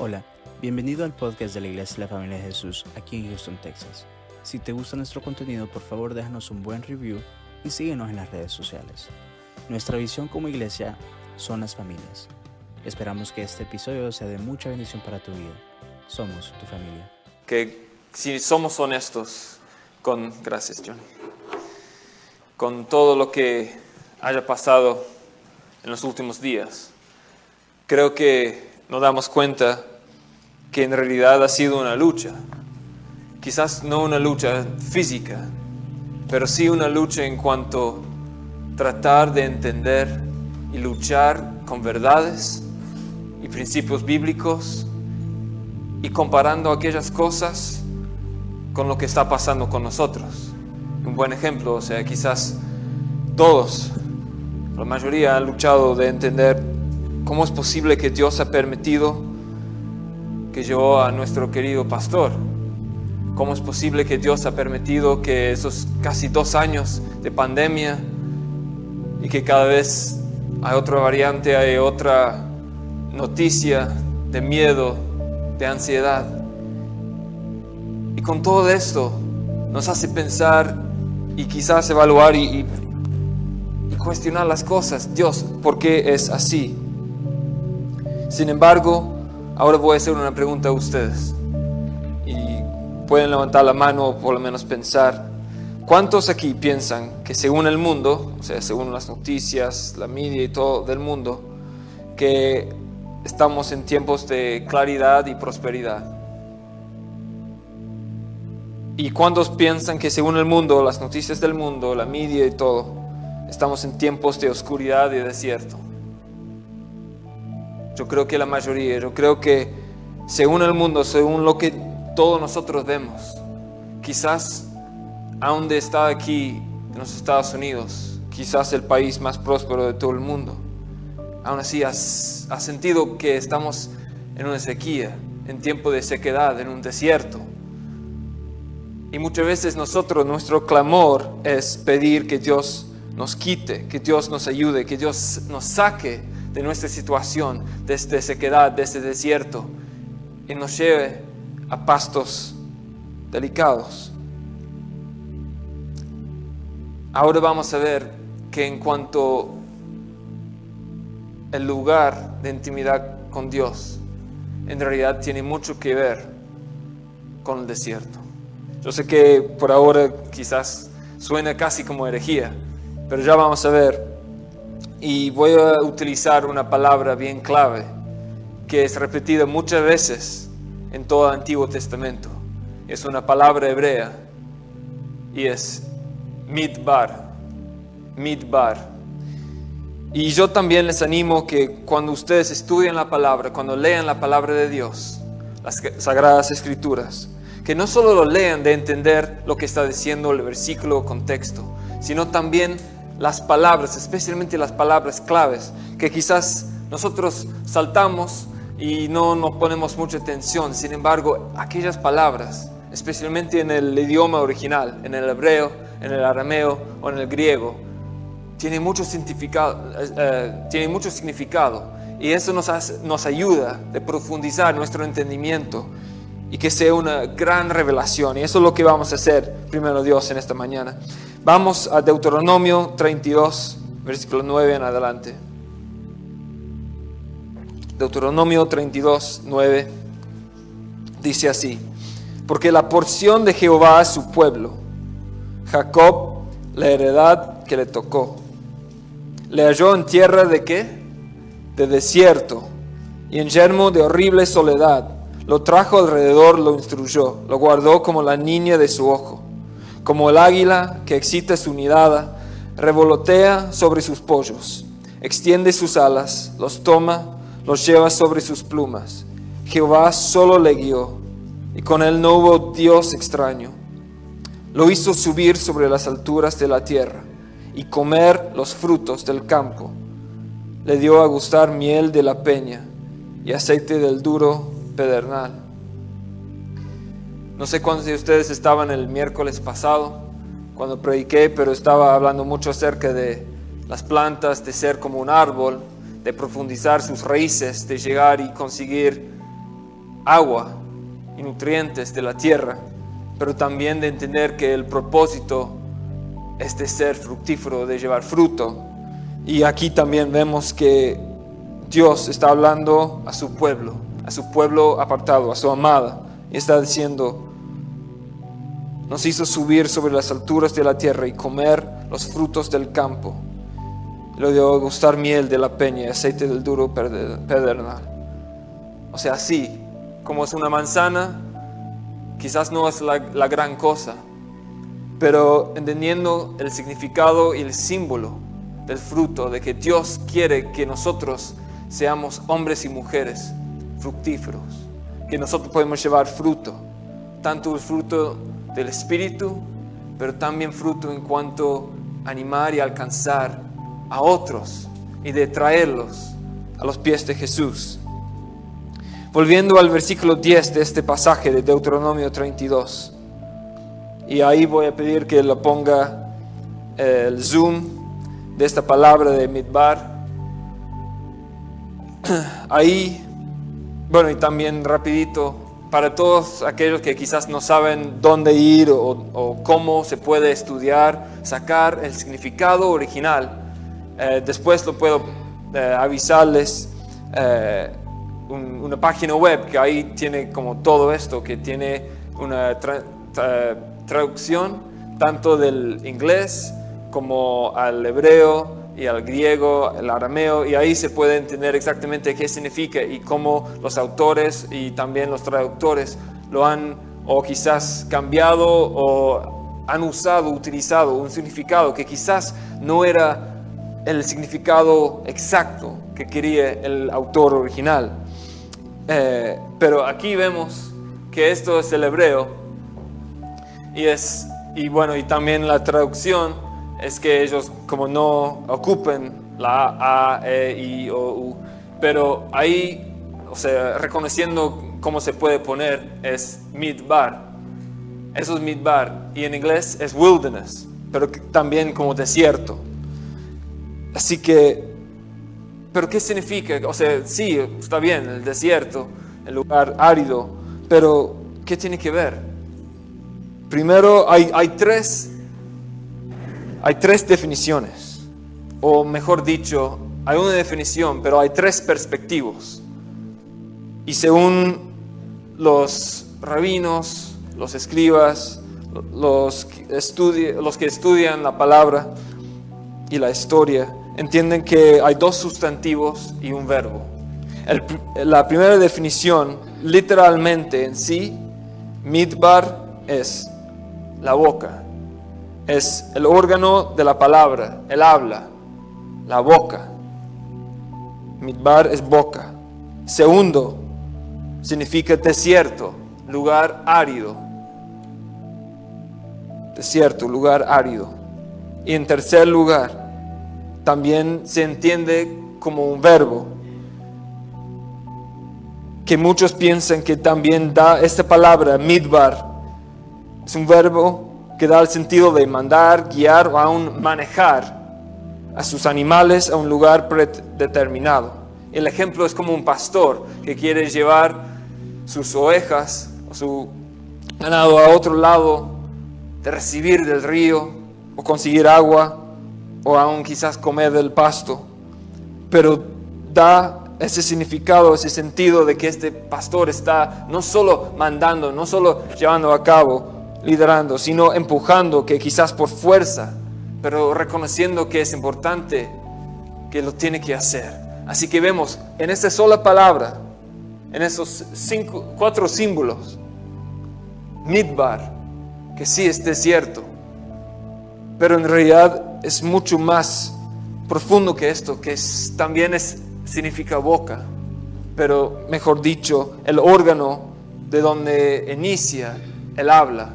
Hola, bienvenido al podcast de la Iglesia de la Familia de Jesús aquí en Houston, Texas. Si te gusta nuestro contenido, por favor déjanos un buen review y síguenos en las redes sociales. Nuestra visión como iglesia son las familias. Esperamos que este episodio sea de mucha bendición para tu vida. Somos tu familia. Que si somos honestos con, gracias Johnny, con todo lo que haya pasado en los últimos días, creo que nos damos cuenta que en realidad ha sido una lucha. Quizás no una lucha física, pero sí una lucha en cuanto tratar de entender y luchar con verdades y principios bíblicos y comparando aquellas cosas con lo que está pasando con nosotros. Un buen ejemplo, o sea, quizás todos, la mayoría han luchado de entender cómo es posible que Dios ha permitido que llevó a nuestro querido pastor. ¿Cómo es posible que Dios ha permitido que esos casi dos años de pandemia y que cada vez hay otra variante, hay otra noticia de miedo, de ansiedad? Y con todo esto nos hace pensar y quizás evaluar y cuestionar las cosas. Dios, ¿por qué es así? Sin embargo, Ahora voy a hacer una pregunta a ustedes. Y pueden levantar la mano o por lo menos pensar. ¿Cuántos aquí piensan que según el mundo, o sea, según las noticias, la media y todo del mundo, que estamos en tiempos de claridad y prosperidad? ¿Y cuántos piensan que según el mundo, las noticias del mundo, la media y todo, estamos en tiempos de oscuridad y desierto? Yo creo que la mayoría, yo creo que según el mundo, según lo que todos nosotros vemos, quizás aún de estar aquí en los Estados Unidos, quizás el país más próspero de todo el mundo, aún así has, has sentido que estamos en una sequía, en tiempo de sequedad, en un desierto. Y muchas veces nosotros, nuestro clamor es pedir que Dios nos quite, que Dios nos ayude, que Dios nos saque de nuestra situación, de esta sequedad, de este desierto, y nos lleve a pastos delicados. Ahora vamos a ver que en cuanto el lugar de intimidad con Dios, en realidad tiene mucho que ver con el desierto. Yo sé que por ahora quizás suena casi como herejía, pero ya vamos a ver y voy a utilizar una palabra bien clave que es repetida muchas veces en todo el Antiguo Testamento. Es una palabra hebrea y es midbar. Midbar. Y yo también les animo que cuando ustedes estudien la palabra, cuando lean la palabra de Dios, las sagradas escrituras, que no solo lo lean de entender lo que está diciendo el versículo o contexto, sino también las palabras, especialmente las palabras claves, que quizás nosotros saltamos y no nos ponemos mucha atención. Sin embargo, aquellas palabras, especialmente en el idioma original, en el hebreo, en el arameo o en el griego, tienen mucho significado, eh, tiene mucho significado y eso nos, nos ayuda de profundizar nuestro entendimiento y que sea una gran revelación. Y eso es lo que vamos a hacer, primero Dios, en esta mañana. Vamos a Deuteronomio 32, versículo 9 en adelante. Deuteronomio 32, 9 dice así, porque la porción de Jehová es su pueblo, Jacob la heredad que le tocó. Le halló en tierra de qué? De desierto y en yermo de horrible soledad. Lo trajo alrededor, lo instruyó, lo guardó como la niña de su ojo como el águila que excita su nidada, revolotea sobre sus pollos, extiende sus alas, los toma, los lleva sobre sus plumas. Jehová solo le guió, y con él no hubo Dios extraño. Lo hizo subir sobre las alturas de la tierra y comer los frutos del campo. Le dio a gustar miel de la peña y aceite del duro pedernal. No sé cuántos de ustedes estaban el miércoles pasado cuando prediqué, pero estaba hablando mucho acerca de las plantas, de ser como un árbol, de profundizar sus raíces, de llegar y conseguir agua y nutrientes de la tierra, pero también de entender que el propósito es de ser fructífero, de llevar fruto. Y aquí también vemos que Dios está hablando a su pueblo, a su pueblo apartado, a su amada, y está diciendo, nos hizo subir sobre las alturas de la tierra y comer los frutos del campo. Lo dio gustar miel de la peña y aceite del duro pedernal. O sea, así como es una manzana, quizás no es la gran cosa, pero entendiendo el significado y el símbolo del fruto, de que Dios quiere que nosotros seamos hombres y mujeres fructíferos, que nosotros podemos llevar fruto, tanto el fruto del Espíritu, pero también fruto en cuanto a animar y alcanzar a otros y de traerlos a los pies de Jesús. Volviendo al versículo 10 de este pasaje de Deuteronomio 32, y ahí voy a pedir que lo ponga eh, el zoom de esta palabra de Midbar. Ahí, bueno, y también rapidito, para todos aquellos que quizás no saben dónde ir o, cómo se puede estudiar, sacar el significado original. Eh, después lo puedo eh, avisarles una página web que ahí tiene como todo esto, que tiene una traducción tanto del inglés como al hebreo y al griego, el arameo, y ahí se puede entender exactamente qué significa y cómo los autores y también los traductores lo han o quizás cambiado o han usado, utilizado un significado que quizás no era el significado exacto que quería el autor original. Eh, pero aquí vemos que esto es el hebreo y es y bueno y también la traducción es que ellos como no ocupen la A, E, I, O, U, pero ahí, o sea, reconociendo cómo se puede poner, es midbar. Eso es midbar. Y en inglés es wilderness, pero también como desierto. Así que, ¿pero qué significa? O sea, sí, está bien, el desierto, el lugar árido, pero ¿qué tiene que ver? Primero, hay, hay, tres, hay tres definiciones, o mejor dicho, hay una definición, pero hay tres perspectivas. Y según los rabinos, los escribas, los, los que estudian la palabra y la historia, entienden que hay dos sustantivos y un verbo. la primera definición, literalmente en sí, midbar es la boca. Es el órgano de la palabra, el habla, la boca. Midbar es boca. Segundo, significa desierto, lugar árido. Desierto, lugar árido. Y en tercer lugar, también se entiende como un verbo, que muchos piensan que también da esta palabra, midbar, es un verbo que da el sentido de mandar, guiar o aún manejar a sus animales a un lugar predeterminado. El ejemplo es como un pastor que quiere llevar sus ovejas o su ganado a otro lado, de recibir del río o conseguir agua o aún quizás comer del pasto. Pero da ese significado, ese sentido de que este pastor está no solo mandando, no solo llevando a cabo, liderando, sino empujando, que quizás por fuerza, pero reconociendo que es importante, que lo tiene que hacer. Así que vemos en esta sola palabra, en esos cinco, cuatro símbolos, Midbar, que sí es desierto, pero en realidad es mucho más profundo que esto, que también es, significa boca, pero mejor dicho, el órgano de donde inicia el habla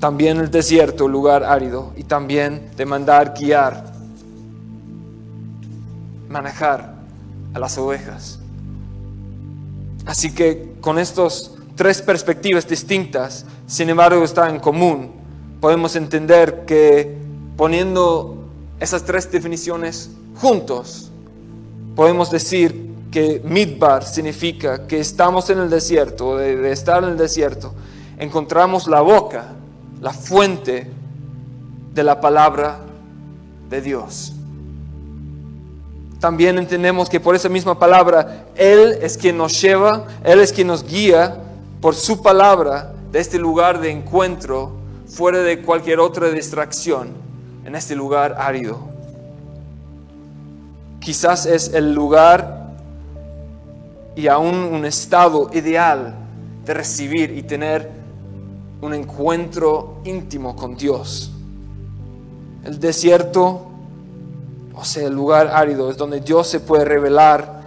también el desierto, lugar árido, y también de mandar guiar, manejar a las ovejas. Así que con estas tres perspectivas distintas, sin embargo, está en común. Podemos entender que poniendo esas tres definiciones juntos, podemos decir que Midbar significa que estamos en el desierto, de, de estar en el desierto, encontramos la boca, la fuente de la palabra de Dios. También entendemos que por esa misma palabra, Él es quien nos lleva, Él es quien nos guía por su palabra de este lugar de encuentro, fuera de cualquier otra distracción, en este lugar árido. Quizás es el lugar y aún un estado ideal de recibir y tener un encuentro íntimo con Dios. El desierto, o sea, el lugar árido, es donde Dios se puede revelar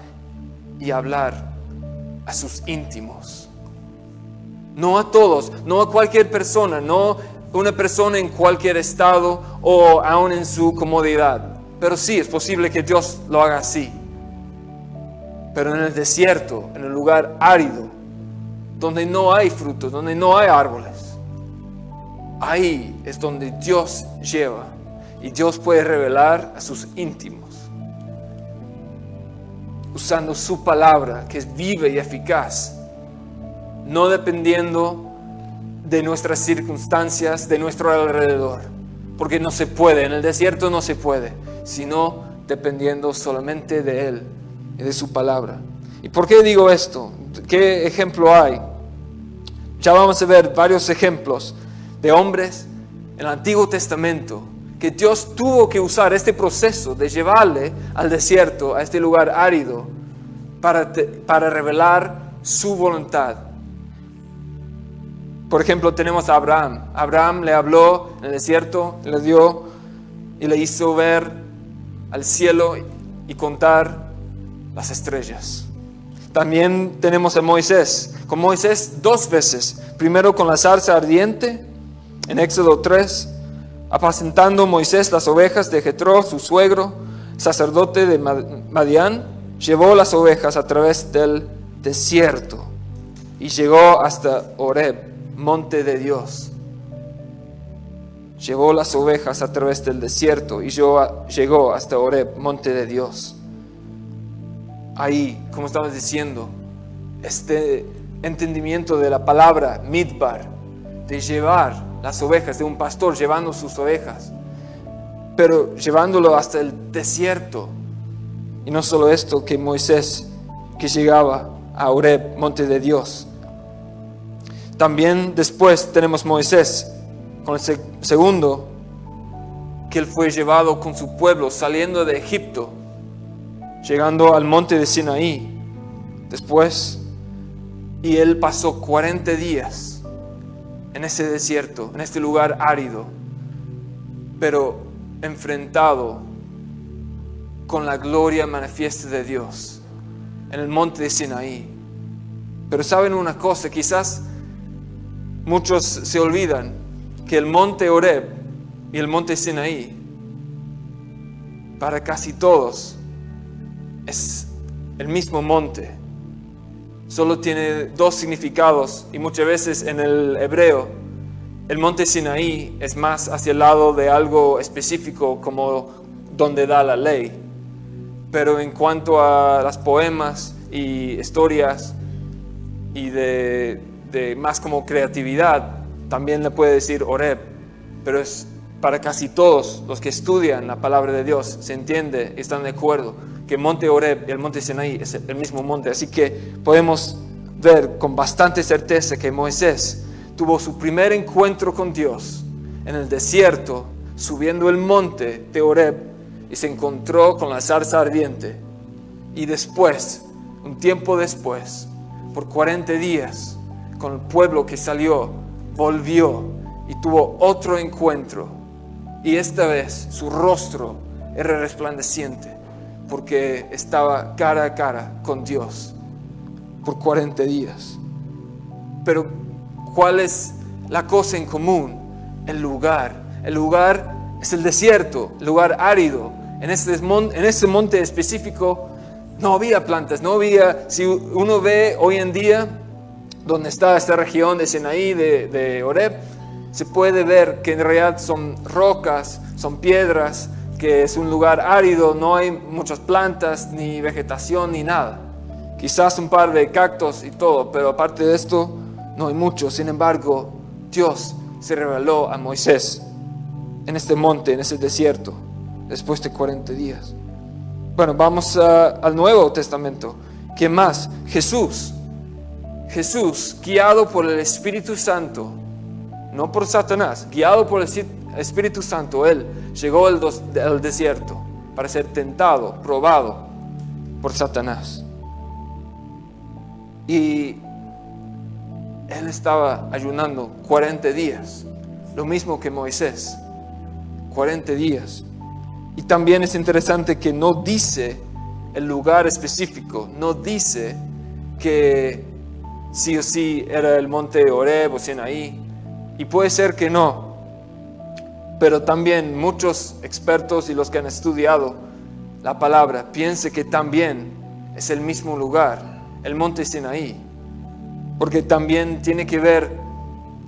y hablar a sus íntimos. No a todos, no a cualquier persona, no una persona en cualquier estado o aún en su comodidad. Pero sí, es posible que Dios lo haga así. Pero en el desierto, en el lugar árido, donde no hay frutos, donde no hay árboles, ahí es donde Dios lleva y Dios puede revelar a sus íntimos, usando su palabra que es viva y eficaz, no dependiendo de nuestras circunstancias, de nuestro alrededor, porque no se puede, en el desierto no se puede, sino dependiendo solamente de Él y de su palabra. ¿Y por qué digo esto? ¿Qué ejemplo hay? Ya vamos a ver varios ejemplos de hombres en el Antiguo Testamento que Dios tuvo que usar este proceso de llevarle al desierto, a este lugar árido, para, para revelar su voluntad. Por ejemplo, tenemos a Abraham. Abraham le habló en el desierto, le dio y le hizo ver al cielo y contar las estrellas. También tenemos a Moisés. Con Moisés dos veces. Primero con la zarza ardiente en Éxodo 3, apacentando Moisés las ovejas de Jetro, su suegro, sacerdote de Madián, llevó las ovejas a través del desierto y llegó hasta Oreb, monte de Dios. Llevó las ovejas a través del desierto y llegó hasta Oreb, monte de Dios. Ahí, como estamos diciendo, este entendimiento de la palabra midbar, de llevar las ovejas, de un pastor llevando sus ovejas, pero llevándolo hasta el desierto. Y no solo esto, que Moisés, que llegaba a Oreb, monte de Dios. También después tenemos Moisés, con el segundo, que él fue llevado con su pueblo saliendo de Egipto, llegando al monte de Sinaí. Después, y él pasó 40 días en ese desierto, en este lugar árido, pero enfrentado con la gloria manifiesta de Dios en el monte de Sinaí. Pero saben una cosa, quizás muchos se olvidan que el monte Oreb y el monte Sinaí, para casi todos, es el mismo monte. Solo tiene dos significados y muchas veces en el hebreo el monte Sinaí es más hacia el lado de algo específico como donde da la ley. Pero en cuanto a las poemas y historias y de, de más como creatividad, también le puede decir Oreb, pero es para casi todos los que estudian la palabra de Dios, se entiende están de acuerdo que monte Oreb el monte Sinaí es el mismo monte. Así que podemos ver con bastante certeza que Moisés tuvo su primer encuentro con Dios en el desierto, subiendo el monte de Oreb y se encontró con la zarza ardiente. Y después, un tiempo después, por 40 días, con el pueblo que salió, volvió y tuvo otro encuentro. Y esta vez su rostro era resplandeciente porque estaba cara a cara con Dios por 40 días. Pero ¿cuál es la cosa en común? El lugar. El lugar es el desierto, el lugar árido. En ese, en ese monte específico no había plantas, no había, si uno ve hoy en día donde está esta región de Sinaí, de, de Oreb, se puede ver que en realidad son rocas, son piedras, que es un lugar árido, no hay muchas plantas, ni vegetación, ni nada. quizás un par de cactos y todo, pero aparte de esto no hay mucho. Sin embargo, Dios se reveló a Moisés en este monte, en ese desierto, después de 40 días. Bueno, vamos al Nuevo Testamento. ¿Qué más? Jesús. Jesús, guiado por el Espíritu Santo, no por Satanás, guiado por el Espíritu Santo, Él llegó al, desierto para ser tentado, probado por Satanás. Y Él estaba ayunando 40 días, lo mismo que Moisés, 40 días. Y también es interesante que no dice el lugar específico, no dice que sí o sí era el monte Oreb o Sinaí, y puede ser que no, pero también muchos expertos y los que han estudiado la palabra piensan que también es el mismo lugar, el monte Sinaí, porque también tiene que ver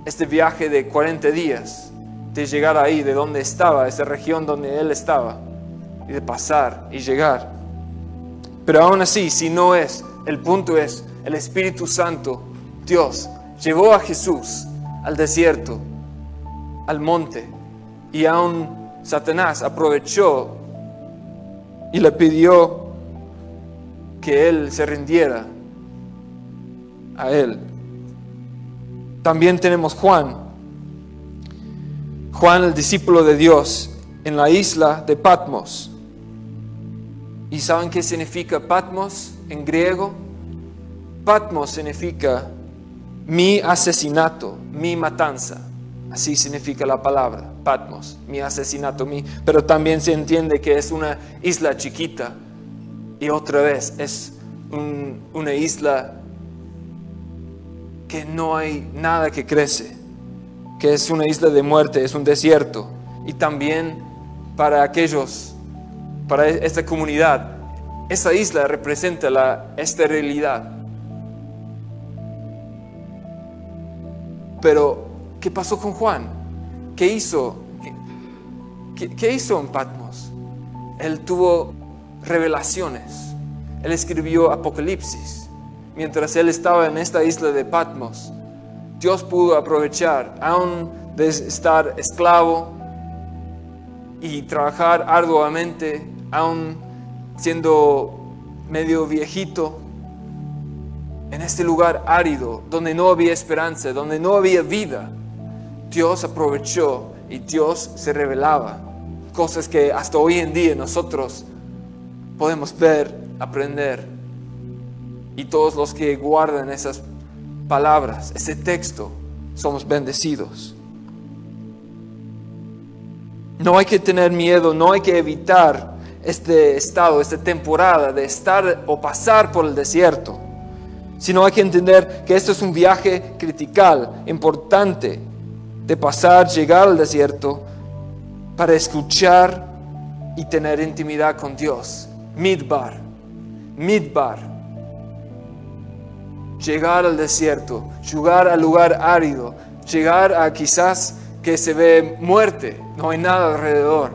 este viaje de 40 días de llegar ahí, de donde estaba, esa región donde él estaba, y de pasar y llegar. Pero aún así, si no es, el punto es, el Espíritu Santo, Dios, llevó a Jesús al desierto, al monte, y aún Satanás aprovechó y le pidió que él se rindiera a él. También tenemos Juan, Juan, el discípulo de Dios, en la isla de Patmos. ¿Y saben qué significa Patmos en griego? Patmos significa mi asesinato, mi matanza. Así significa la palabra, Patmos, mi asesinato, mi. Pero también se entiende que es una isla chiquita y otra vez es una isla que no hay nada que crece que es una isla de muerte, es un desierto. Y también para aquellos, para esta comunidad, esa isla representa la esterilidad. Pero, ¿qué pasó con Juan? ¿Qué hizo? ¿Qué, hizo en Patmos? Él tuvo revelaciones. Él escribió Apocalipsis. Mientras él estaba en esta isla de Patmos, Dios pudo aprovechar, aún de estar esclavo y trabajar arduamente, aún siendo medio viejito, en este lugar árido, donde no había esperanza, donde no había vida, Dios aprovechó y Dios se revelaba. Cosas que hasta hoy en día nosotros podemos ver, aprender. Y todos los que guardan esas palabras, ese texto, somos bendecidos. No hay que tener miedo, no hay que evitar este estado, esta temporada de estar o pasar por el desierto, sino hay que entender que esto es un viaje critical, importante, de pasar, llegar al desierto para escuchar y tener intimidad con Dios. Midbar, midbar, llegar al desierto, llegar al lugar árido, llegar a quizás que se ve muerte, no hay nada alrededor.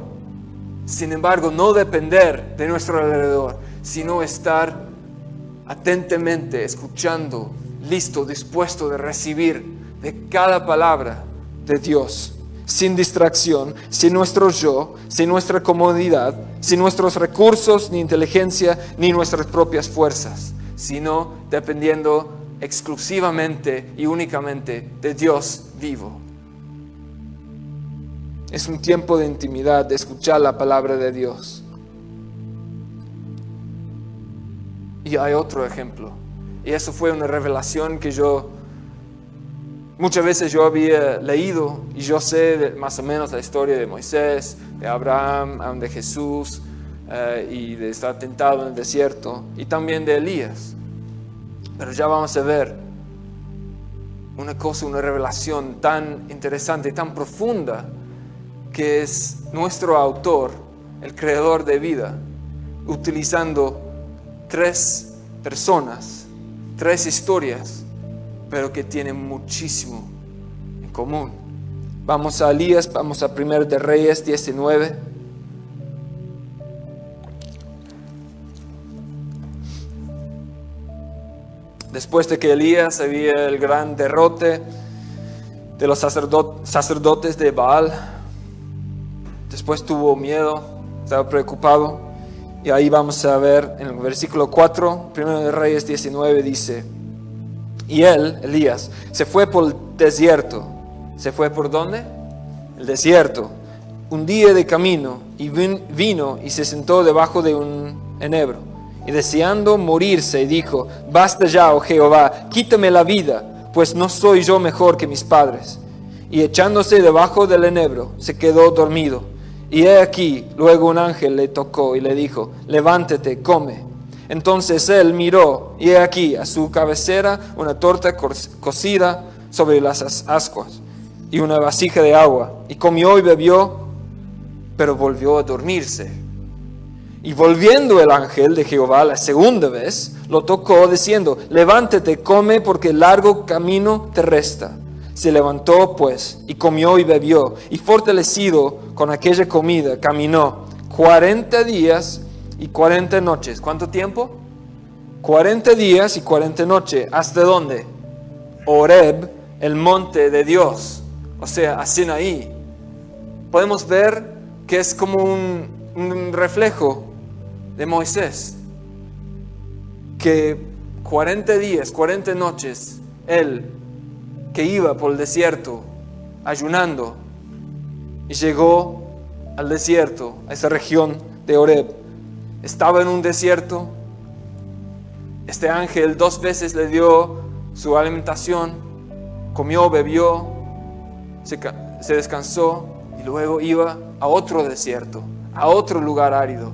Sin embargo, no depender de nuestro alrededor, sino estar atentamente escuchando, listo, dispuesto de recibir de cada palabra de Dios, sin distracción, sin nuestro yo, sin nuestra comodidad, sin nuestros recursos, ni inteligencia, ni nuestras propias fuerzas, sino dependiendo exclusivamente y únicamente de Dios vivo. Es un tiempo de intimidad, de escuchar la palabra de Dios. Y hay otro ejemplo. Y eso fue una revelación que yo, muchas veces yo había leído y yo sé más o menos la historia de Moisés, de Abraham, de Jesús eh, y de estar tentado en el desierto y también de Elías. Pero ya vamos a ver una cosa, una revelación tan interesante, tan profunda, que es nuestro autor, el creador de vida, utilizando tres personas, tres historias, pero que tienen muchísimo en común. Vamos a Elías, vamos a 1 de Reyes 19. Después de que Elías había el gran derrote de los sacerdotes de Baal, después tuvo miedo, estaba preocupado. Y ahí vamos a ver en el versículo 4, primero de Reyes 19, dice, y él, Elías, se fue por el desierto. ¿Se fue por dónde? El desierto. Un día de camino y vino y se sentó debajo de un enebro. Y deseando morirse, dijo, basta ya, oh Jehová, quítame la vida, pues no soy yo mejor que mis padres. Y echándose debajo del enebro, se quedó dormido. Y he aquí, luego un ángel le tocó y le dijo, levántate, come. Entonces él miró y he aquí a su cabecera una torta cocida sobre las ascuas y una vasija de agua. Y comió y bebió, pero volvió a dormirse. Y volviendo el ángel de Jehová la segunda vez, lo tocó diciendo, levántate, come, porque largo camino te resta. Se levantó pues y comió y bebió, y fortalecido con aquella comida, caminó cuarenta días y 40 noches. ¿Cuánto tiempo? 40 días y 40 noches. ¿Hasta dónde? Oreb, el monte de Dios. O sea, a Sinaí. Podemos ver que es como un, un reflejo de Moisés. Que 40 días, 40 noches, él que iba por el desierto ayunando y llegó al desierto, a esa región de Oreb estaba en un desierto. Este ángel dos veces le dio su alimentación, comió, bebió, se, descansó y luego iba a otro desierto, a otro lugar árido,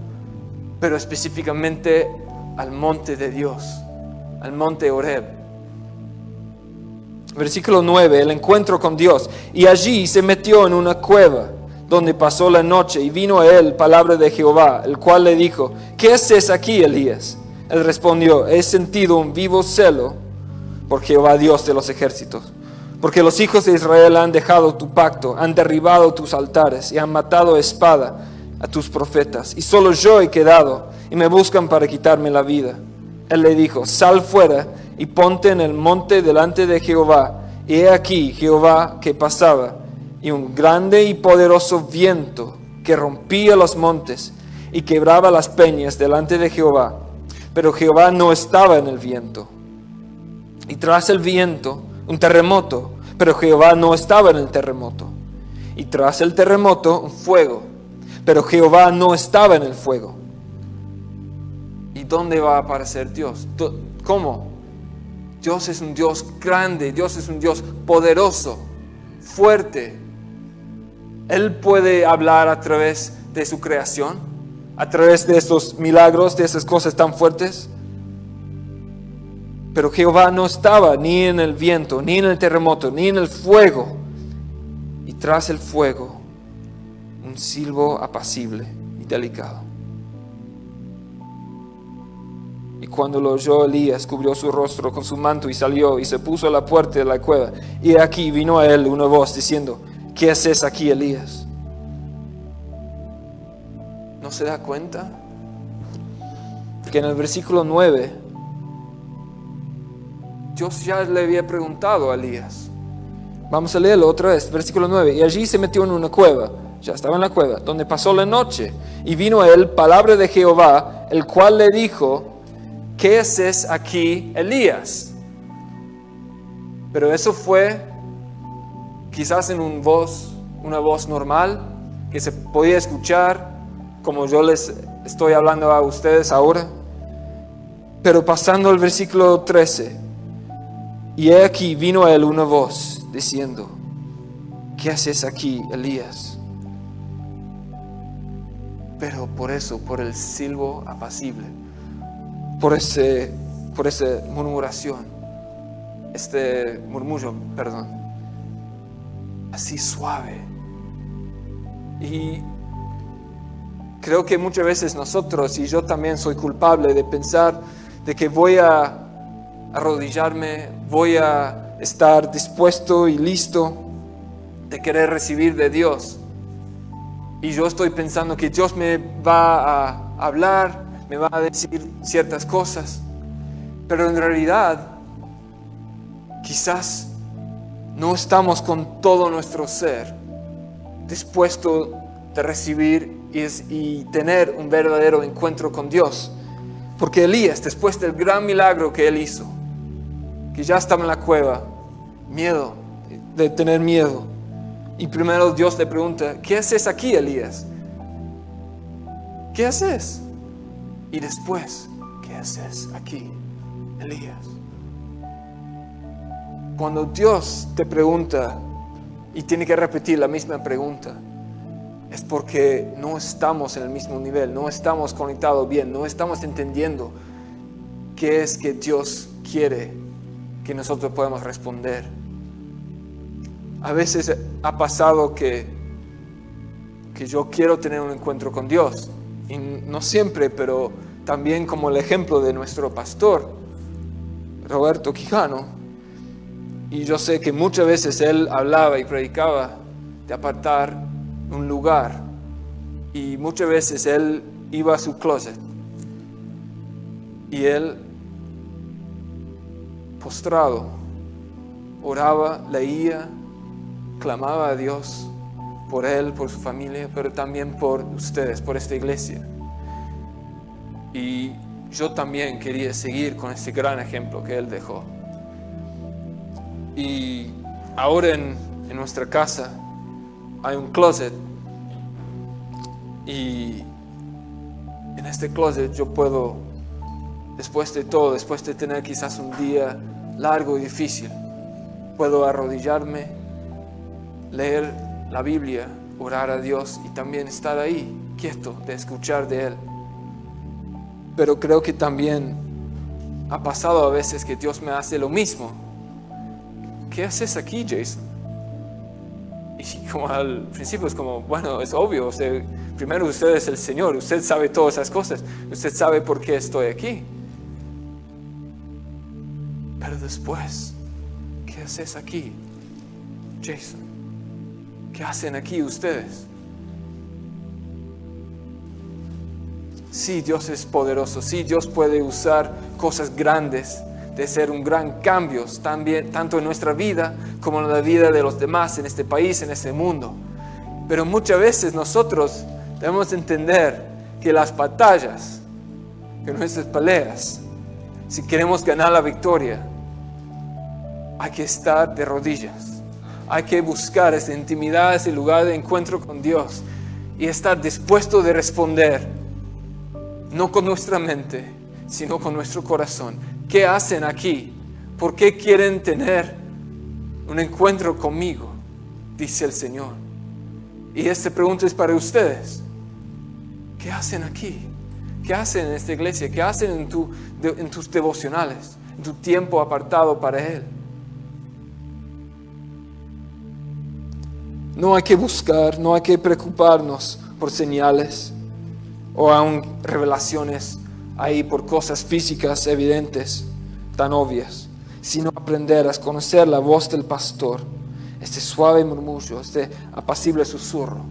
pero específicamente al monte de Dios, al monte Oreb. Versículo 9, el encuentro con Dios. Y allí se metió en una cueva donde pasó la noche, y vino a él palabra de Jehová, el cual le dijo, ¿qué haces aquí, Elías? Él respondió, he sentido un vivo celo por Jehová Dios de los ejércitos, porque los hijos de Israel han dejado tu pacto, han derribado tus altares y han matado a espada a tus profetas, y solo yo he quedado, y me buscan para quitarme la vida. Él le dijo, sal fuera y ponte en el monte delante de Jehová, y he aquí Jehová que pasaba y un grande y poderoso viento que rompía los montes y quebraba las peñas delante de Jehová. Pero Jehová no estaba en el viento. Y tras el viento, un terremoto, pero Jehová no estaba en el terremoto. Y tras el terremoto, un fuego, pero Jehová no estaba en el fuego. ¿Y dónde va a aparecer Dios? ¿Cómo? Dios es un Dios grande, Dios es un Dios poderoso, fuerte, él puede hablar a través de su creación, a través de estos milagros, de esas cosas tan fuertes. Pero Jehová no estaba ni en el viento, ni en el terremoto, ni en el fuego. Y tras el fuego, un silbo apacible y delicado. Y cuando lo oyó Elías, cubrió su rostro con su manto y salió y se puso a la puerta de la cueva. Y aquí vino a él una voz diciendo, ¿Qué haces aquí, Elías? ¿No se da cuenta? Que en el versículo 9, Dios ya le había preguntado a Elías. Vamos a leerlo otra vez, versículo 9. Y allí se metió en una cueva, ya estaba en la cueva, donde pasó la noche. Y vino a él palabra de Jehová, el cual le dijo, ¿qué haces aquí, Elías? Pero eso fue quizás en un voz, una voz normal que se podía escuchar como yo les estoy hablando a ustedes ahora. Pero pasando al versículo 13, y he aquí vino él una voz diciendo, ¿qué haces aquí, Elías? Pero por eso, por el silbo apacible, por ese, por esa murmuración, este murmullo, perdón, así suave. Y creo que muchas veces nosotros, y yo también soy culpable de pensar de que voy a arrodillarme, voy a estar dispuesto y listo de querer recibir de Dios. Y yo estoy pensando que Dios me va a hablar, me va a decir ciertas cosas. Pero en realidad quizás no estamos con todo nuestro ser dispuesto de recibir y, y tener un verdadero encuentro con Dios. Porque Elías, después del gran milagro que él hizo, que ya estaba en la cueva, miedo, de tener miedo. Y primero Dios le pregunta, ¿qué haces aquí, Elías? ¿Qué haces? Y después, ¿qué haces aquí, Elías? Cuando Dios te pregunta y tiene que repetir la misma pregunta, es porque no estamos en el mismo nivel, no estamos conectados bien, no estamos entendiendo qué es que Dios quiere que nosotros podamos responder. A veces ha pasado que, que yo quiero tener un encuentro con Dios, y no siempre, pero también como el ejemplo de nuestro pastor, Roberto Quijano, y yo sé que muchas veces él hablaba y predicaba de apartar un lugar y muchas veces él iba a su closet y él postrado oraba, leía, clamaba a Dios por él, por su familia, pero también por ustedes, por esta iglesia. Y yo también quería seguir con este gran ejemplo que él dejó. Y ahora en, en nuestra casa hay un closet y en este closet yo puedo, después de todo, después de tener quizás un día largo y difícil, puedo arrodillarme, leer la Biblia, orar a Dios y también estar ahí, quieto, de escuchar de Él. Pero creo que también ha pasado a veces que Dios me hace lo mismo. ¿Qué haces aquí, Jason? Y como al principio es como, bueno, es obvio, primero usted es el Señor, usted sabe todas esas cosas, usted sabe por qué estoy aquí. Pero después, ¿qué haces aquí, Jason? ¿Qué hacen aquí ustedes? Sí, Dios es poderoso, sí, Dios puede usar cosas grandes de ser un gran cambio, también, tanto en nuestra vida como en la vida de los demás, en este país, en este mundo. Pero muchas veces nosotros debemos entender que las batallas, que nuestras peleas, si queremos ganar la victoria, hay que estar de rodillas. Hay que buscar esa intimidad, ese lugar de encuentro con Dios y estar dispuesto de responder, no con nuestra mente, sino con nuestro corazón ¿qué hacen aquí? ¿Por qué quieren tener un encuentro conmigo? Dice el Señor. Y esta pregunta es para ustedes. ¿Qué hacen aquí? ¿Qué hacen en esta iglesia? ¿Qué hacen en, tus devocionales? En tu tiempo apartado para Él. No hay que buscar, no hay que preocuparnos por señales o aún revelaciones ahí por cosas físicas evidentes, tan obvias, sino aprender a conocer la voz del pastor, este suave murmullo, este apacible susurro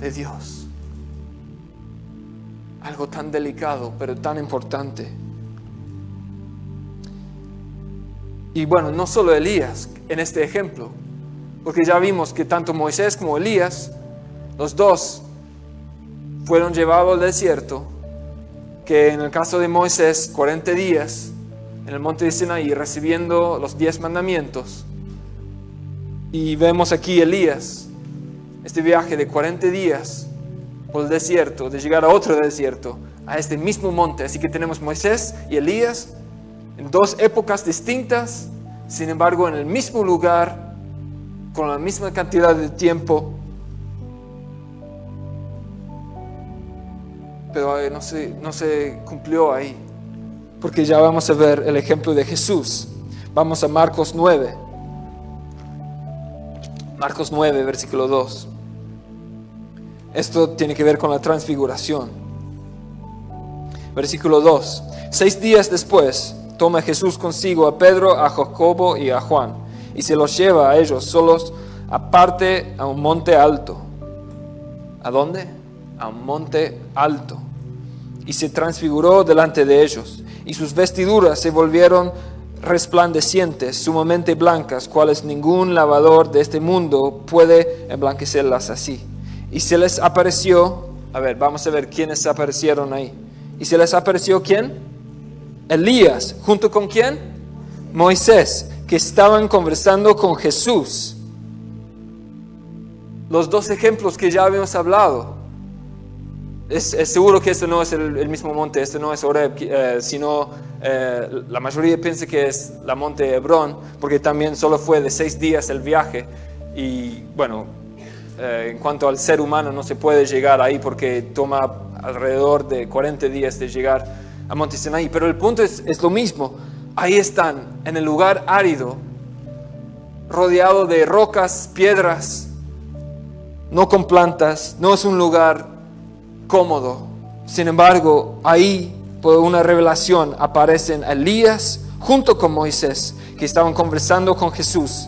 de Dios. Algo tan delicado, pero tan importante. Y bueno, no solo Elías en este ejemplo, porque ya vimos que tanto Moisés como Elías, los dos, fueron llevados al desierto que en el caso de Moisés, 40 días en el monte de Sinaí recibiendo los 10 mandamientos. Y vemos aquí Elías, este viaje de 40 días por el desierto, de llegar a otro desierto, a este mismo monte. Así que tenemos Moisés y Elías en dos épocas distintas, sin embargo en el mismo lugar, con la misma cantidad de tiempo pero eh, no se, no se cumplió ahí. Porque ya vamos a ver el ejemplo de Jesús. Vamos a Marcos 9. Marcos 9, versículo 2. Esto tiene que ver con la transfiguración. Versículo 2. Seis días después, toma Jesús consigo a Pedro, a Jacobo y a Juan, y se los lleva a ellos solos aparte a un monte alto. ¿A dónde? A un monte alto y se transfiguró delante de ellos y sus vestiduras se volvieron resplandecientes, sumamente blancas, cuales ningún lavador de este mundo puede emblanquecerlas así. Y se les apareció, a ver, vamos a ver quiénes aparecieron ahí. ¿Y se les apareció quién? Elías, junto con quién? Moisés, que estaban conversando con Jesús. Los dos ejemplos que ya habíamos hablado. Es, seguro que este no es el, mismo monte, este no es Oreb, eh, sino eh, la mayoría piensa que es la monte Hebrón, porque también solo fue de seis días el viaje. Y bueno, eh, en cuanto al ser humano no se puede llegar ahí porque toma alrededor de 40 días de llegar a Monte Sinaí. Pero el punto es, es lo mismo. Ahí están, en el lugar árido, rodeado de rocas, piedras, no con plantas, no es un lugar cómodo. Sin embargo, ahí por una revelación aparecen Elías junto con Moisés, que estaban conversando con Jesús.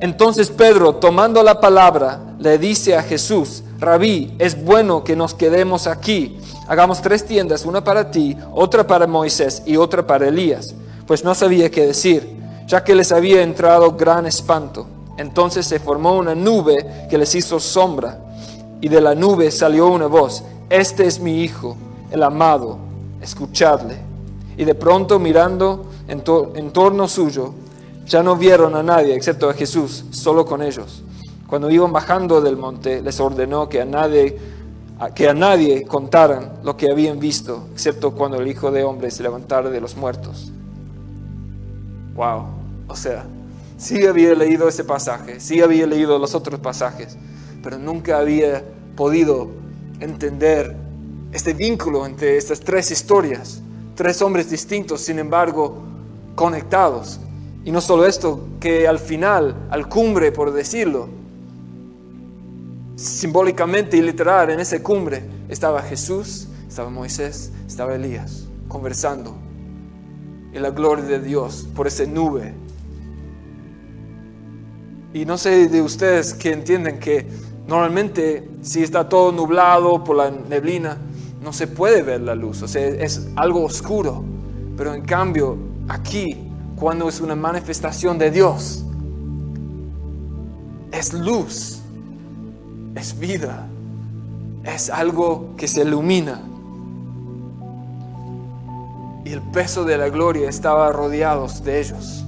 Entonces Pedro, tomando la palabra, le dice a Jesús, Rabí, es bueno que nos quedemos aquí. Hagamos tres tiendas, una para ti, otra para Moisés y otra para Elías. Pues no sabía qué decir, ya que les había entrado gran espanto. Entonces se formó una nube que les hizo sombra, y de la nube salió una voz, Este es mi Hijo el amado, escuchadle. Y de pronto mirando en, torno suyo, ya no vieron a nadie excepto a Jesús, solo con ellos. Cuando iban bajando del monte, les ordenó que a nadie, que a nadie contaran lo que habían visto, excepto cuando el Hijo de Hombre se levantara de los muertos. Wow, o sea, sí había leído ese pasaje, sí había leído los otros pasajes, pero nunca había podido entender este vínculo entre estas tres historias, tres hombres distintos, sin embargo, conectados. Y no solo esto, que al final, al cumbre, por decirlo, simbólicamente y literal, en esa cumbre estaba Jesús, estaba Moisés, estaba Elías, conversando. Y la gloria de Dios por esa nube. Y no sé de ustedes que entienden que normalmente si está todo nublado por la neblina, no se puede ver la luz, o sea, es algo oscuro. Pero en cambio, aquí, cuando es una manifestación de Dios, es luz, es vida, es algo que se ilumina. Y el peso de la gloria estaba rodeado de ellos.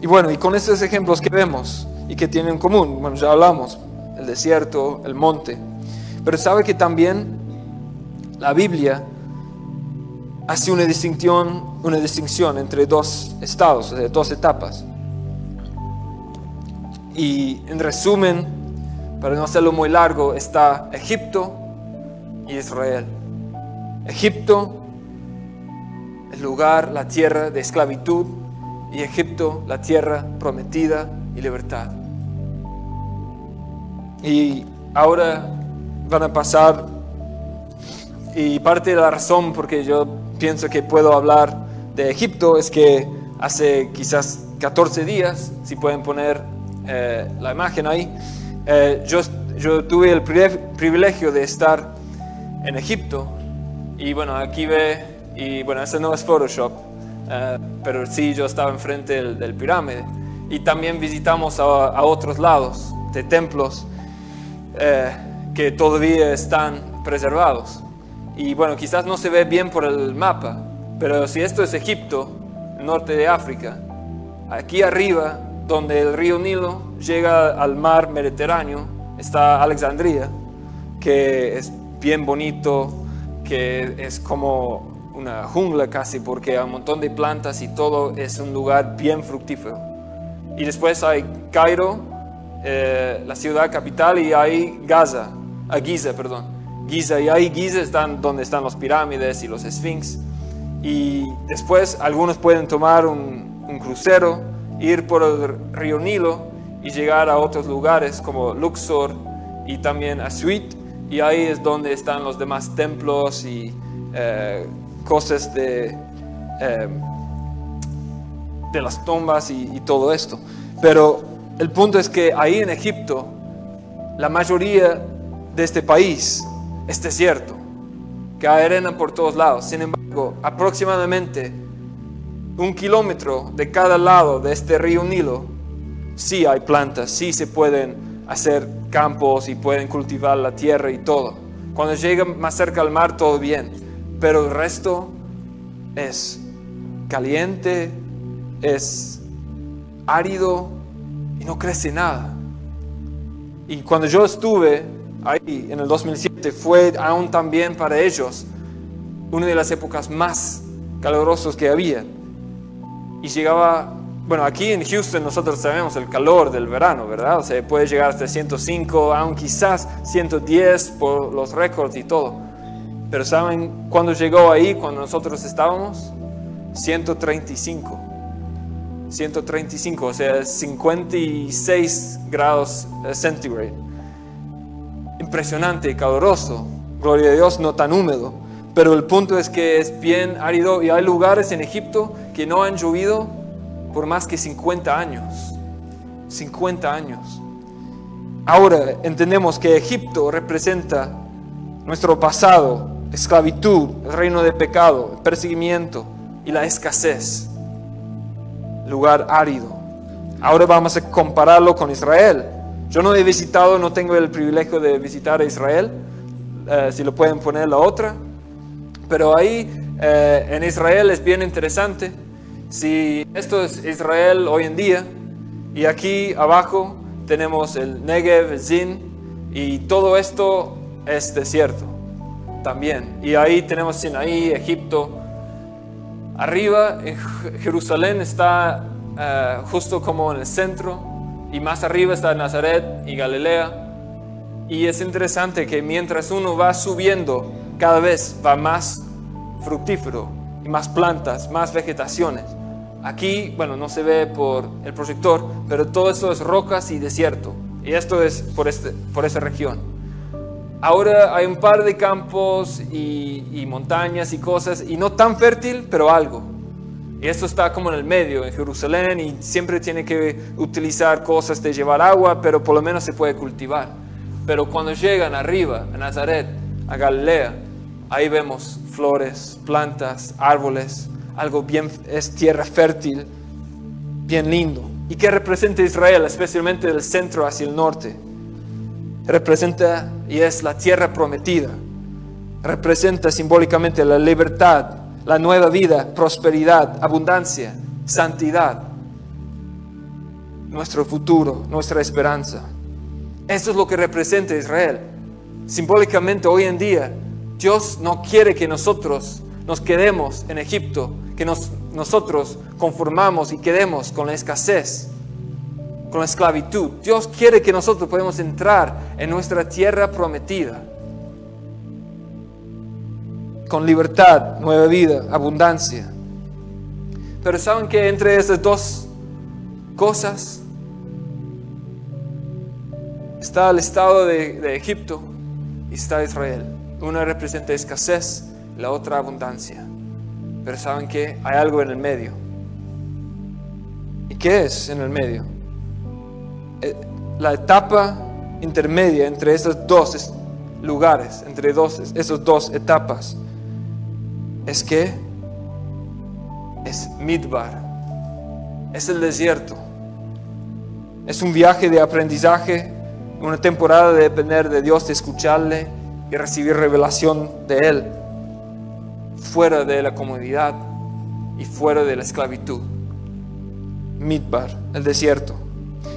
Y bueno, y con estos ejemplos que vemos y que tienen en común, bueno, ya hablamos, el desierto, el monte, pero sabe que también la Biblia hace una distinción, una distinción entre dos estados, dos etapas. Y en resumen, para no hacerlo muy largo, está Egipto y Israel. Egipto, el lugar, la tierra de esclavitud, y Egipto, la tierra prometida y libertad. Y ahora van a pasar y parte de la razón porque yo pienso que puedo hablar de Egipto es que hace quizás 14 días, si pueden poner eh, la imagen ahí, eh, yo, yo tuve el privilegio de estar en Egipto y bueno, aquí ve, y bueno, ese no es Photoshop, eh, pero sí yo estaba enfrente del, del pirámide y también visitamos a, otros lados de templos que todavía están preservados. Y bueno, quizás no se ve bien por el mapa, pero si esto es Egipto, norte de África, aquí arriba, donde el río Nilo llega al mar Mediterráneo, está Alexandria, que es bien bonito, que es como una jungla casi, porque hay un montón de plantas y todo es un lugar bien fructífero. Y después hay Cairo, eh, la ciudad capital, y hay Gaza, a Giza, perdón. Giza, y ahí Giza están donde están los pirámides y los esfinx. Y después algunos pueden tomar un, un crucero, ir por el río Nilo y llegar a otros lugares como Luxor y también a Suit. Y ahí es donde están los demás templos y eh, cosas de, eh, de las tumbas y, todo esto. Pero el punto es que ahí en Egipto, la mayoría de este país es desierto, que hay arena por todos lados. Sin embargo, aproximadamente un kilómetro de cada lado de este río Nilo, sí hay plantas, sí se pueden hacer campos y pueden cultivar la tierra y todo. Cuando llegan más cerca al mar, todo bien. Pero el resto es caliente, es árido y no crece nada. Y cuando yo estuve ahí en el 2007, fue aún también para ellos una de las épocas más calurosas que había. Y llegaba, bueno, aquí en Houston nosotros sabemos el calor del verano, ¿verdad? O sea, puede llegar hasta 105, aún quizás 110 por los récords y todo. Pero ¿saben cuándo llegó ahí, cuando nosotros estábamos? 135. 135, o sea, 56 grados centígrados. Impresionante y caluroso. Gloria a Dios, no tan húmedo. Pero el punto es que es bien árido y hay lugares en Egipto que no han llovido por más que 50 años. 50 años. Ahora entendemos que Egipto representa nuestro pasado, esclavitud, el reino de pecado, el perseguimiento y la escasez. Lugar árido. Ahora vamos a compararlo con Israel. Yo no he visitado, no tengo el privilegio de visitar a Israel. Eh, si lo pueden poner la otra. Pero ahí eh, en Israel es bien interesante. Si esto es Israel hoy en día, y aquí abajo tenemos el Negev, el Zin, y todo esto es desierto también. Y ahí tenemos Sinaí, Egipto. Arriba, en Jerusalén está eh, justo como en el centro, y más arriba está Nazaret y Galilea. Y es interesante que mientras uno va subiendo, cada vez va más fructífero y más plantas, más vegetaciones. Aquí, bueno, no se ve por el proyector, pero todo eso es rocas y desierto. Y esto es por, este, por esa región. Ahora hay un par de campos y, montañas y cosas, y no tan fértil, pero algo. Y esto está como en el medio, en Jerusalén, y siempre tiene que utilizar cosas de llevar agua, pero por lo menos se puede cultivar. Pero cuando llegan arriba, a Nazaret, a Galilea, ahí vemos flores, plantas, árboles, algo bien, es tierra fértil, bien lindo. ¿Y qué representa Israel, especialmente del centro hacia el norte? Representa y es la tierra prometida. Representa simbólicamente la libertad, la nueva vida, prosperidad, abundancia, santidad, nuestro futuro, nuestra esperanza. Eso es lo que representa Israel. Simbólicamente hoy en día, Dios no quiere que nosotros nos quedemos en Egipto, que nosotros conformamos y quedemos con la escasez, con la esclavitud. Dios quiere que nosotros podamos entrar en nuestra tierra prometida con libertad, nueva vida, abundancia. Pero saben que entre esas dos cosas está el estado de, de Egipto y está Israel. Una representa escasez, la otra abundancia. Pero saben que hay algo en el medio. ¿Y qué es en el medio? Eh, la etapa intermedia entre esos dos lugares, entre dos, esas dos etapas, es que es Midbar, es el desierto, es un viaje de aprendizaje, una temporada de depender de Dios, de escucharle y recibir revelación de Él, fuera de la comodidad y fuera de la esclavitud. Midbar, el desierto.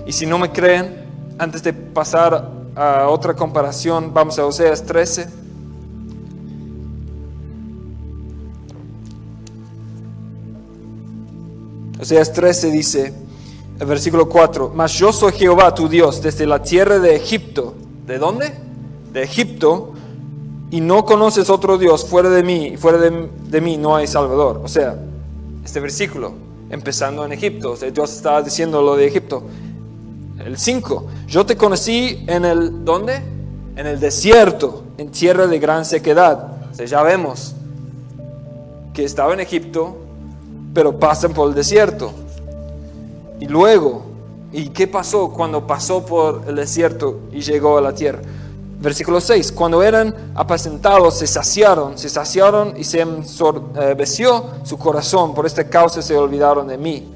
Y si no me creen, antes de pasar a otra comparación, vamos a Oseas 13. Oseas 13 dice, el versículo 4, mas yo soy Jehová tu Dios desde la tierra de Egipto. ¿De dónde? De Egipto. Y no conoces otro Dios fuera de mí, fuera de, mí no hay Salvador. O sea, este versículo, empezando en Egipto, o Dios estaba diciendo lo de Egipto. El 5, yo te conocí en el, ¿dónde? En el desierto, en tierra de gran sequedad. Ya vemos que estaba en Egipto, pero pasan por el desierto. Y luego, ¿y qué pasó cuando pasó por el desierto y llegó a la tierra? Versículo 6. Cuando eran apacentados, se saciaron, se saciaron y se ensorbeció su corazón. Por esta causa se olvidaron de mí,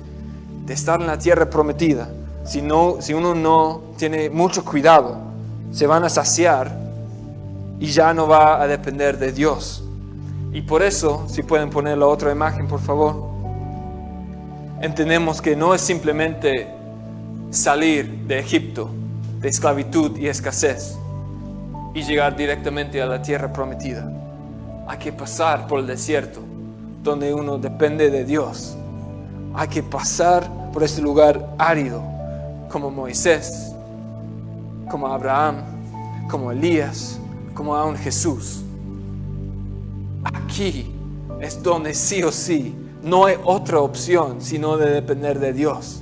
de estar en la tierra prometida. Si, no, si uno no tiene mucho cuidado, se van a saciar y ya no va a depender de Dios. Y por eso, si pueden poner la otra imagen, por favor, entendemos que no es simplemente salir de Egipto, de esclavitud y escasez, y llegar directamente a la tierra prometida. Hay que pasar por el desierto, donde uno depende de Dios. Hay que pasar por este lugar árido, como Moisés, como Abraham, como Elías, como aún Jesús. Aquí es donde sí o sí no hay otra opción sino de depender de Dios.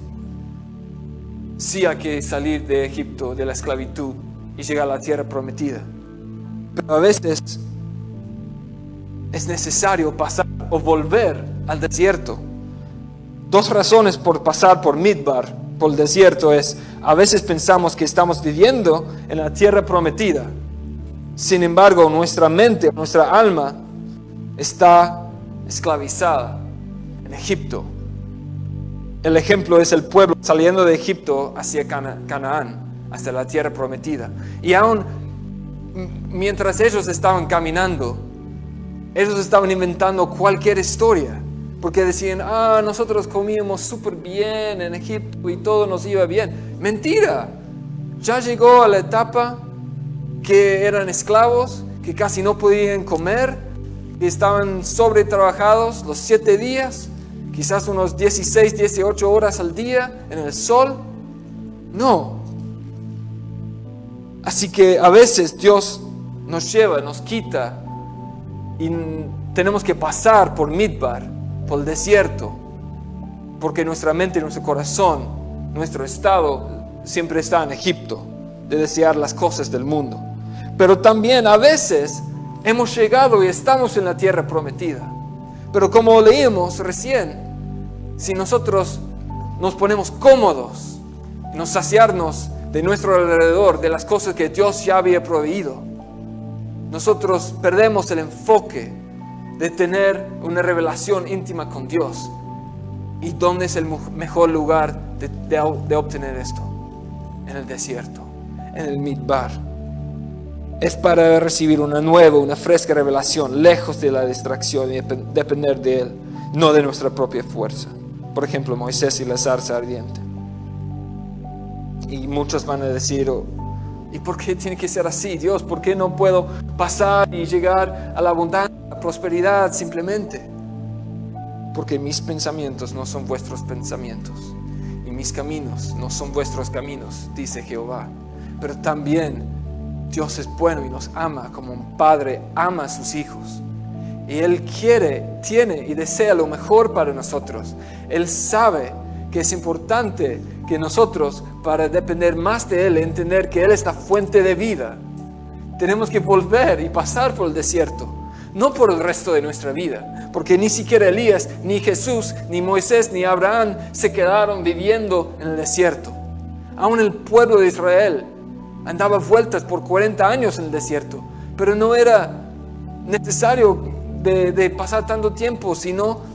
Sí hay que salir de Egipto, de la esclavitud, y llegar a la tierra prometida. Pero a veces es necesario pasar o volver al desierto. Dos razones por pasar por Midbar, por el desierto, es a veces pensamos que estamos viviendo en la tierra prometida. Sin embargo, nuestra mente, nuestra alma está esclavizada en Egipto. El ejemplo es el pueblo saliendo de Egipto hacia Canaán hasta la tierra prometida. Y aún mientras ellos estaban caminando, ellos estaban inventando cualquier historia, porque decían, ah, nosotros comíamos súper bien en Egipto y todo nos iba bien. Mentira, ya llegó a la etapa que eran esclavos, que casi no podían comer, que estaban sobretrabajados los siete días, quizás unos 16, 18 horas al día en el sol. No, Así que a veces Dios nos lleva, nos quita y tenemos que pasar por Midbar, por el desierto, porque nuestra mente nuestro corazón, nuestro estado siempre está en Egipto, de desear las cosas del mundo. Pero también a veces hemos llegado y estamos en la tierra prometida. Pero como leímos recién, si nosotros nos ponemos cómodos, nos saciarnos de nuestro alrededor, de las cosas que Dios ya había proveído, nosotros perdemos el enfoque de tener una revelación íntima con Dios. ¿Y dónde es el mejor lugar de, obtener esto? En el desierto, en el Midbar. Es para recibir una nueva, una fresca revelación, lejos de la distracción y depender de Él, no de nuestra propia fuerza. Por ejemplo, Moisés y la zarza ardiente. Y muchos van a decir, oh, ¿y por qué tiene que ser así, Dios? ¿Por qué no puedo pasar y llegar a la abundancia, a la prosperidad simplemente? Porque mis pensamientos no son vuestros pensamientos y mis caminos no son vuestros caminos, dice Jehová. Pero también Dios es bueno y nos ama como un padre ama a sus hijos. Y Él quiere, tiene y desea lo mejor para nosotros. Él sabe que es importante que nosotros, para depender más de Él, entender que Él es la fuente de vida, tenemos que volver y pasar por el desierto, no por el resto de nuestra vida, porque ni siquiera Elías, ni Jesús, ni Moisés, ni Abraham se quedaron viviendo en el desierto. Aún el pueblo de Israel andaba vueltas por 40 años en el desierto, pero no era necesario de, de pasar tanto tiempo, sino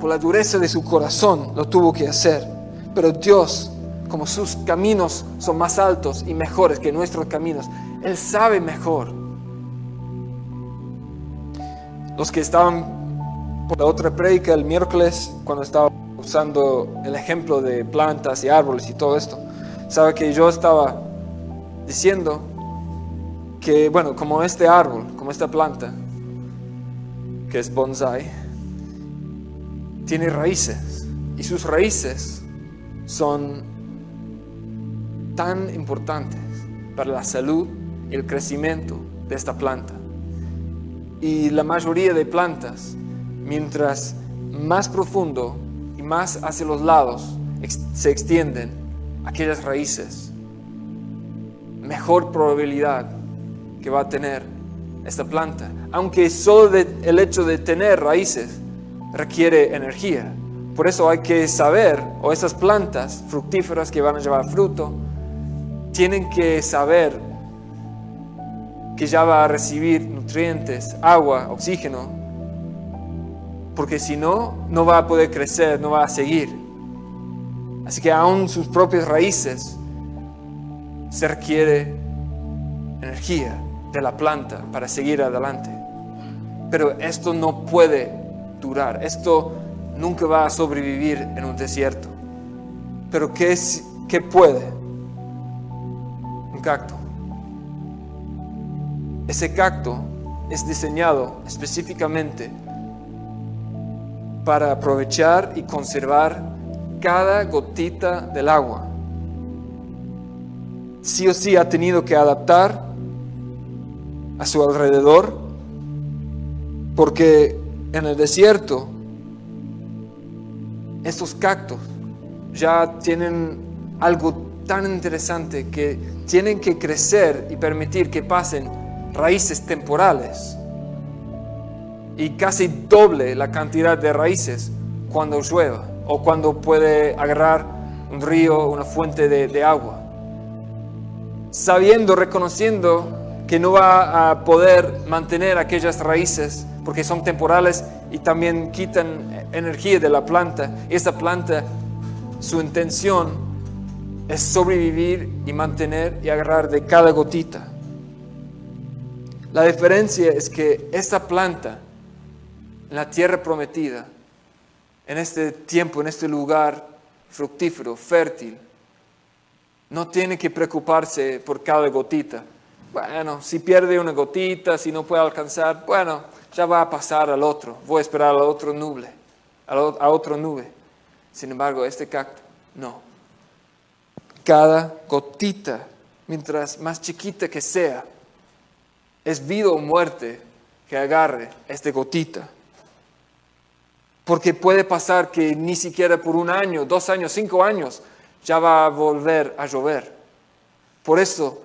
por la dureza de su corazón lo tuvo que hacer. Pero Dios, como sus caminos son más altos y mejores que nuestros caminos, Él sabe mejor. Los que estaban por la otra predica el miércoles, cuando estaba usando el ejemplo de plantas y árboles y todo esto, sabe que yo estaba diciendo que, bueno, como este árbol, como esta planta, que es bonsai, tiene raíces y sus raíces son tan importantes para la salud y el crecimiento de esta planta. Y la mayoría de plantas, mientras más profundo y más hacia los lados se extienden aquellas raíces, mejor probabilidad que va a tener esta planta. Aunque solo el hecho de tener raíces requiere energía. Por eso hay que saber, o esas plantas fructíferas que van a llevar fruto, tienen que saber que ya va a recibir nutrientes, agua, oxígeno, porque si no, no va a poder crecer, no va a seguir. Así que aún sus propias raíces se requiere energía de la planta para seguir adelante. Pero esto no puede esto nunca va a sobrevivir en un desierto. Pero ¿qué, es, qué puede? Un cacto. Ese cacto es diseñado específicamente para aprovechar y conservar cada gotita del agua. Sí o sí ha tenido que adaptar a su alrededor porque en el desierto estos cactos ya tienen algo tan interesante que tienen que crecer y permitir que pasen raíces temporales y casi doble la cantidad de raíces cuando llueva o cuando puede agarrar un río, una fuente de, agua. Sabiendo, reconociendo que no va a poder mantener aquellas raíces porque son temporales y también quitan energía de la planta. Esta planta, su intención es sobrevivir y mantener y agarrar de cada gotita. La diferencia es que esta planta, en la tierra prometida, en este tiempo, en este lugar fructífero, fértil, no tiene que preocuparse por cada gotita. Bueno, si pierde una gotita, si no puede alcanzar, bueno, ya va a pasar al otro. Voy a esperar a otro nube, a otro nube. Sin embargo, este cacto, no. Cada gotita, mientras más chiquita que sea, es vida o muerte que agarre esta gotita. Porque puede pasar que ni siquiera por un año, dos años, cinco años ya va a volver a llover. Por eso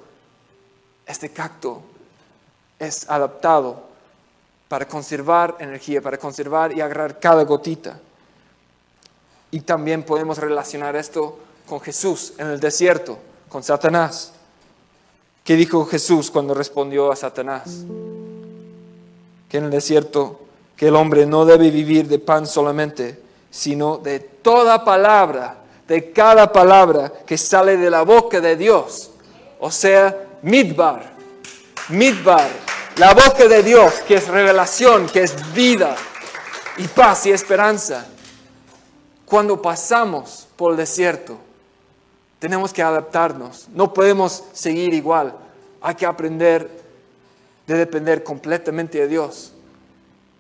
este cacto es adaptado para conservar energía, para conservar y agarrar cada gotita. Y también podemos relacionar esto con Jesús en el desierto, con Satanás. ¿Qué dijo Jesús cuando respondió a Satanás? Que en el desierto, que el hombre no debe vivir de pan solamente, sino de toda palabra, de cada palabra que sale de la boca de Dios. O sea, midbar, midbar, la boca de Dios, que es revelación, que es vida y paz y esperanza. Cuando pasamos por el desierto, tenemos que adaptarnos. No podemos seguir igual. Hay que aprender de depender completamente de Dios.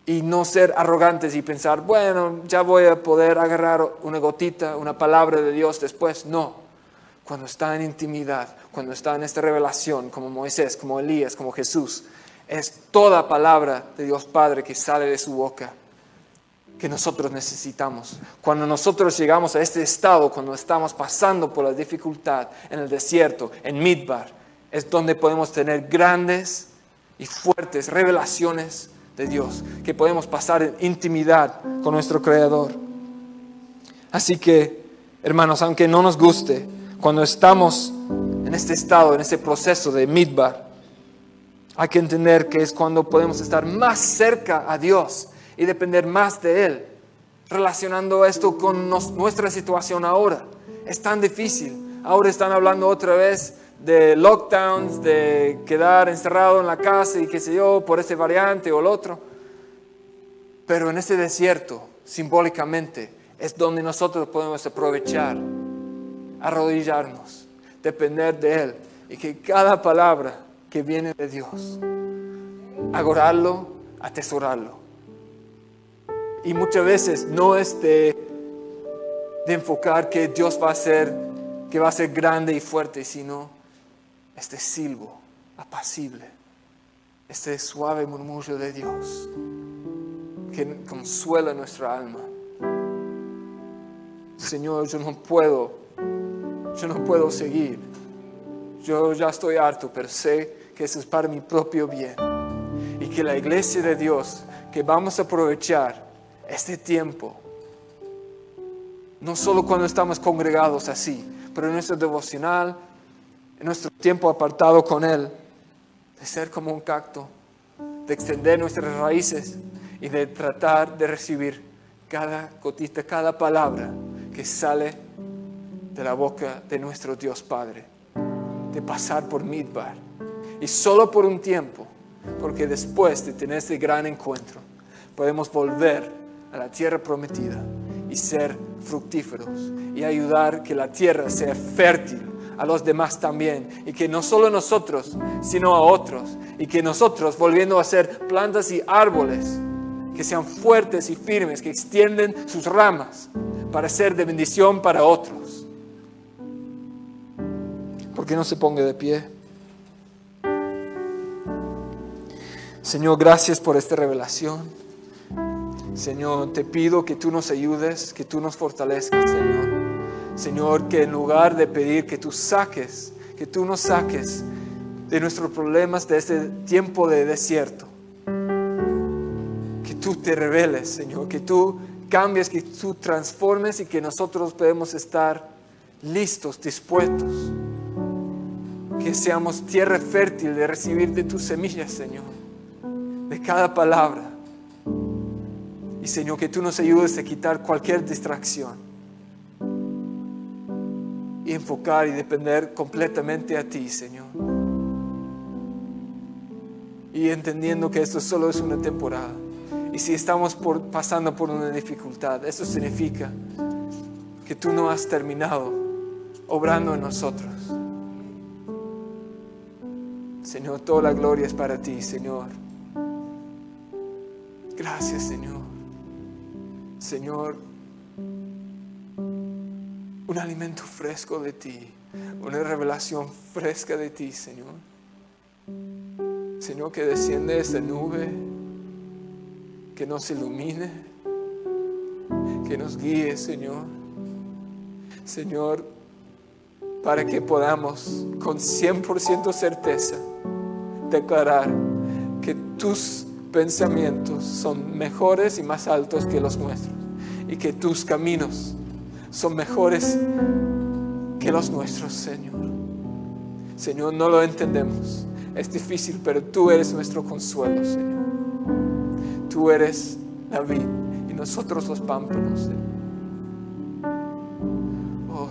Y no ser arrogantes y pensar, bueno, ya voy a poder agarrar una gotita, una palabra de Dios después. No. Cuando está en intimidad, cuando está en esta revelación, como Moisés, como Elías, como Jesús, es toda palabra de Dios Padre que sale de su boca que nosotros necesitamos. Cuando nosotros llegamos a este estado, cuando estamos pasando por la dificultad en el desierto, en Midbar, es donde podemos tener grandes y fuertes revelaciones de Dios, que podemos pasar en intimidad con nuestro Creador. Así que, hermanos, aunque no nos guste, cuando estamos en este estado, en este proceso de Midbar, hay que entender que es cuando podemos estar más cerca a Dios y depender más de Él. Relacionando esto con nuestra situación ahora. Es tan difícil. Ahora están hablando otra vez de lockdowns, de quedar encerrado en la casa y qué sé yo, por ese variante o el otro. Pero en ese desierto, simbólicamente, es donde nosotros podemos aprovechar, arrodillarnos, depender de Él y que cada palabra que viene de Dios, agorarlo, atesorarlo y muchas veces no es de, enfocar que Dios va a ser, que va a ser grande y fuerte, sino este silbo apacible, este suave murmullo de Dios que consuela nuestra alma. Señor, yo no puedo, yo no puedo seguir. Yo ya estoy harto, pero sé que eso es para mi propio bien. Y que la iglesia de Dios, que vamos a aprovechar, este tiempo, no solo cuando estamos congregados así, pero en nuestro devocional, en nuestro tiempo apartado con Él, de ser como un cacto, de extender nuestras raíces y de tratar de recibir cada gotita, cada palabra que sale de la boca de nuestro Dios Padre, de pasar por Midbar. Y solo por un tiempo, porque después de tener este gran encuentro, podemos volver a la tierra prometida y ser fructíferos y ayudar que la tierra sea fértil a los demás también. Y que no solo nosotros, sino a otros. Y que nosotros, volviendo a ser plantas y árboles, que sean fuertes y firmes, que extienden sus ramas para ser de bendición para otros. ¿Por qué no se ponga de pie? Señor, gracias por esta revelación. Señor, te pido que tú nos ayudes, que tú nos fortalezcas, Señor. Señor, que en lugar de pedir que tú saques, que tú nos saques de nuestros problemas de este tiempo de desierto, que tú te reveles, Señor, que tú cambies, que tú transformes y que nosotros podemos estar listos, dispuestos, que seamos tierra fértil de recibir de tus semillas, Señor, de cada palabra. Y Señor, que tú nos ayudes a quitar cualquier distracción y enfocar y depender completamente a ti, Señor. Y entendiendo que esto solo es una temporada. Y si estamos pasando por una dificultad, eso significa que tú no has terminado obrando en nosotros. Señor, toda la gloria es para ti, Señor. Gracias, Señor. Señor, un alimento fresco de ti, una revelación fresca de ti, Señor. Señor, que desciende esa nube, que nos ilumine, que nos guíe, Señor. Señor, para que podamos con 100% certeza declarar que tus pensamientos son mejores y más altos que los nuestros y que tus caminos son mejores que los nuestros, Señor. Señor, no lo entendemos. Es difícil, pero tú eres nuestro consuelo, Señor. Tú eres la vid y nosotros los pámpanos, Señor.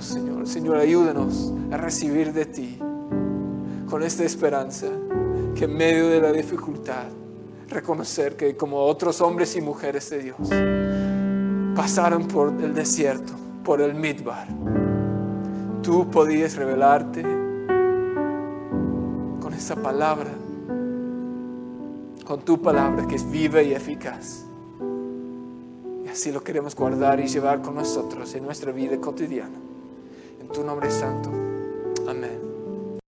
Señor, Señor, ayúdanos a recibir de ti con esta esperanza que en medio de la dificultad reconocer que como otros hombres y mujeres de Dios pasaron por el desierto por el Midbar. Tú podías revelarte con esa palabra, con tu palabra que es viva y eficaz. Y así lo queremos guardar y llevar con nosotros en nuestra vida cotidiana. Tu nombre es santo. Amén.